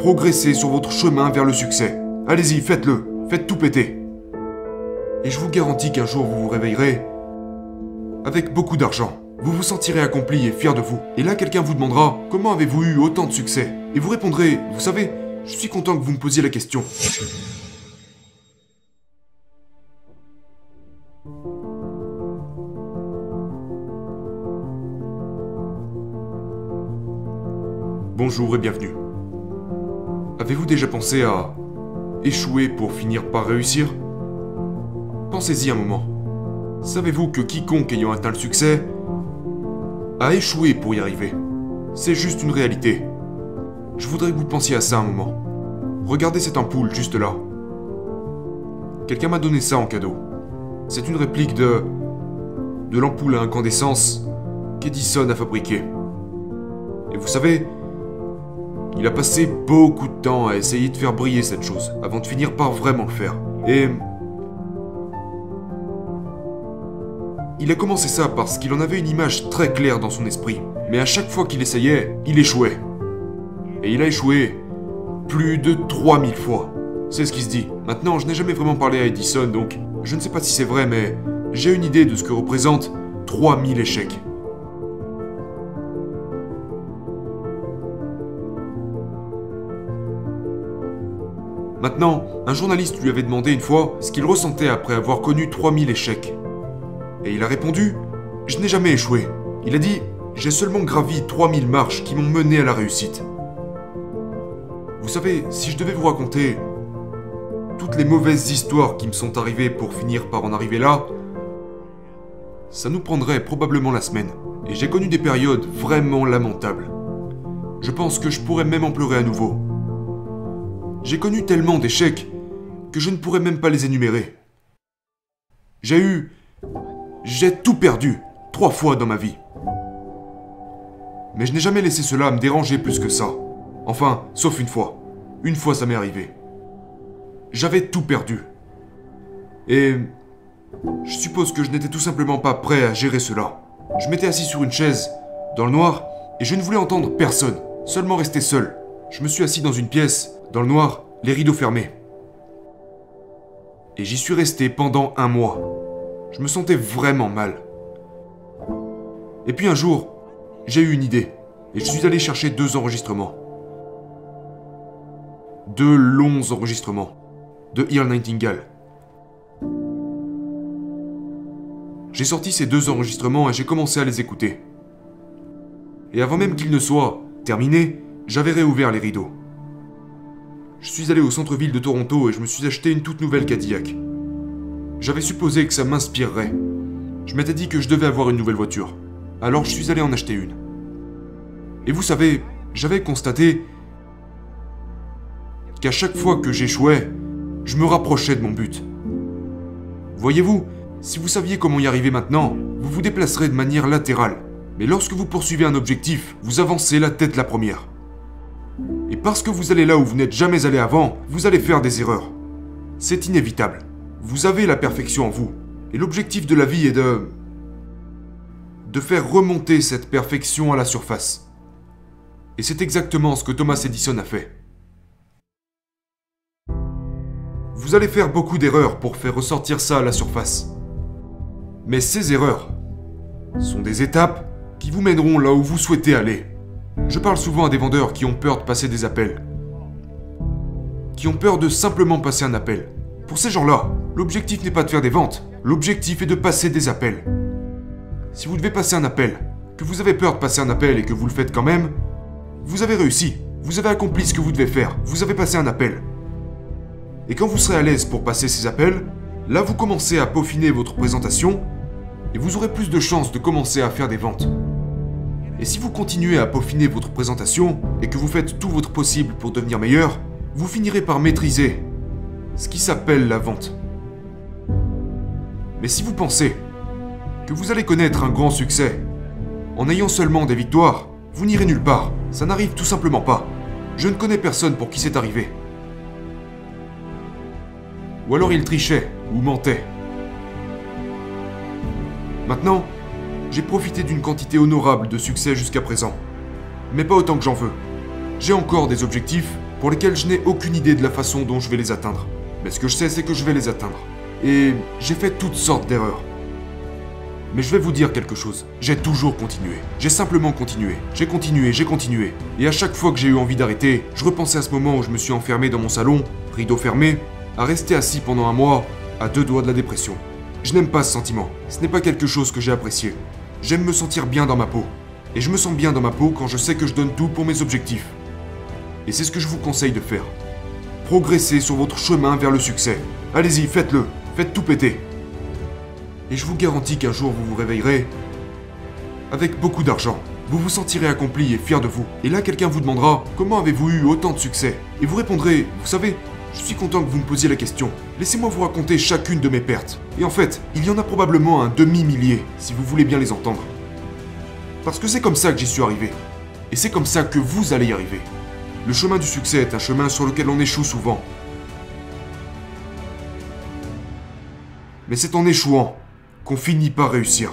progresser sur votre chemin vers le succès. Allez-y, faites-le, faites tout péter. Et je vous garantis qu'un jour vous vous réveillerez avec beaucoup d'argent. Vous vous sentirez accompli et fier de vous. Et là, quelqu'un vous demandera comment avez-vous eu autant de succès? Et vous répondrez, vous savez, je suis content que vous me posiez la question. Bonjour et bienvenue. Avez-vous déjà pensé à échouer pour finir par réussir? Pensez-y un moment. Savez-vous que quiconque ayant atteint le succès a échoué pour y arriver? C'est juste une réalité. Je voudrais que vous pensiez à ça un moment. Regardez cette ampoule juste là. Quelqu'un m'a donné ça en cadeau. C'est une réplique de... de l'ampoule à incandescence qu'Edison a fabriquée. Et vous savez, il a passé beaucoup de temps à essayer de faire briller cette chose, avant de finir par vraiment le faire. Et... Il a commencé ça parce qu'il en avait une image très claire dans son esprit. Mais à chaque fois qu'il essayait, il échouait. Et il a échoué plus de 3000 fois. C'est ce qui se dit. Maintenant, je n'ai jamais vraiment parlé à Edison, donc je ne sais pas si c'est vrai, mais j'ai une idée de ce que représente 3000 échecs. Maintenant, un journaliste lui avait demandé une fois ce qu'il ressentait après avoir connu 3000 échecs. Et il a répondu Je n'ai jamais échoué. Il a dit J'ai seulement gravi 3000 marches qui m'ont mené à la réussite. Vous savez, si je devais vous raconter toutes les mauvaises histoires qui me sont arrivées pour finir par en arriver là, ça nous prendrait probablement la semaine. Et j'ai connu des périodes vraiment lamentables. Je pense que je pourrais même en pleurer à nouveau. J'ai connu tellement d'échecs que je ne pourrais même pas les énumérer. J'ai eu... J'ai tout perdu, trois fois dans ma vie. Mais je n'ai jamais laissé cela me déranger plus que ça. Enfin, sauf une fois. Une fois ça m'est arrivé. J'avais tout perdu. Et... Je suppose que je n'étais tout simplement pas prêt à gérer cela. Je m'étais assis sur une chaise, dans le noir, et je ne voulais entendre personne, seulement rester seul. Je me suis assis dans une pièce, dans le noir, les rideaux fermés. Et j'y suis resté pendant un mois. Je me sentais vraiment mal. Et puis un jour, j'ai eu une idée, et je suis allé chercher deux enregistrements. Deux longs enregistrements de Earl Nightingale. J'ai sorti ces deux enregistrements et j'ai commencé à les écouter. Et avant même qu'ils ne soient terminés, j'avais réouvert les rideaux. Je suis allé au centre-ville de Toronto et je me suis acheté une toute nouvelle Cadillac. J'avais supposé que ça m'inspirerait. Je m'étais dit que je devais avoir une nouvelle voiture. Alors je suis allé en acheter une. Et vous savez, j'avais constaté qu'à chaque fois que j'échouais, je me rapprochais de mon but. Voyez-vous, si vous saviez comment y arriver maintenant, vous vous déplacerez de manière latérale. Mais lorsque vous poursuivez un objectif, vous avancez la tête la première. Et parce que vous allez là où vous n'êtes jamais allé avant, vous allez faire des erreurs. C'est inévitable. Vous avez la perfection en vous. Et l'objectif de la vie est de... de faire remonter cette perfection à la surface. Et c'est exactement ce que Thomas Edison a fait. Vous allez faire beaucoup d'erreurs pour faire ressortir ça à la surface. Mais ces erreurs sont des étapes qui vous mèneront là où vous souhaitez aller. Je parle souvent à des vendeurs qui ont peur de passer des appels. Qui ont peur de simplement passer un appel. Pour ces gens-là, l'objectif n'est pas de faire des ventes, l'objectif est de passer des appels. Si vous devez passer un appel, que vous avez peur de passer un appel et que vous le faites quand même, vous avez réussi, vous avez accompli ce que vous devez faire, vous avez passé un appel. Et quand vous serez à l'aise pour passer ces appels, là vous commencez à peaufiner votre présentation et vous aurez plus de chances de commencer à faire des ventes. Et si vous continuez à peaufiner votre présentation et que vous faites tout votre possible pour devenir meilleur, vous finirez par maîtriser ce qui s'appelle la vente. Mais si vous pensez que vous allez connaître un grand succès en ayant seulement des victoires, vous n'irez nulle part. Ça n'arrive tout simplement pas. Je ne connais personne pour qui c'est arrivé. Ou alors il trichait ou mentait. Maintenant, j'ai profité d'une quantité honorable de succès jusqu'à présent. Mais pas autant que j'en veux. J'ai encore des objectifs pour lesquels je n'ai aucune idée de la façon dont je vais les atteindre. Mais ce que je sais, c'est que je vais les atteindre. Et j'ai fait toutes sortes d'erreurs. Mais je vais vous dire quelque chose. J'ai toujours continué. J'ai simplement continué. J'ai continué, j'ai continué. Et à chaque fois que j'ai eu envie d'arrêter, je repensais à ce moment où je me suis enfermé dans mon salon, rideau fermé, à rester assis pendant un mois, à deux doigts de la dépression. Je n'aime pas ce sentiment. Ce n'est pas quelque chose que j'ai apprécié. J'aime me sentir bien dans ma peau. Et je me sens bien dans ma peau quand je sais que je donne tout pour mes objectifs. Et c'est ce que je vous conseille de faire. Progressez sur votre chemin vers le succès. Allez-y, faites-le. Faites tout péter. Et je vous garantis qu'un jour vous vous réveillerez avec beaucoup d'argent. Vous vous sentirez accompli et fier de vous. Et là, quelqu'un vous demandera Comment avez-vous eu autant de succès? Et vous répondrez Vous savez, je suis content que vous me posiez la question. Laissez-moi vous raconter chacune de mes pertes. Et en fait, il y en a probablement un demi-millier, si vous voulez bien les entendre. Parce que c'est comme ça que j'y suis arrivé. Et c'est comme ça que vous allez y arriver. Le chemin du succès est un chemin sur lequel on échoue souvent. Mais c'est en échouant qu'on finit par réussir.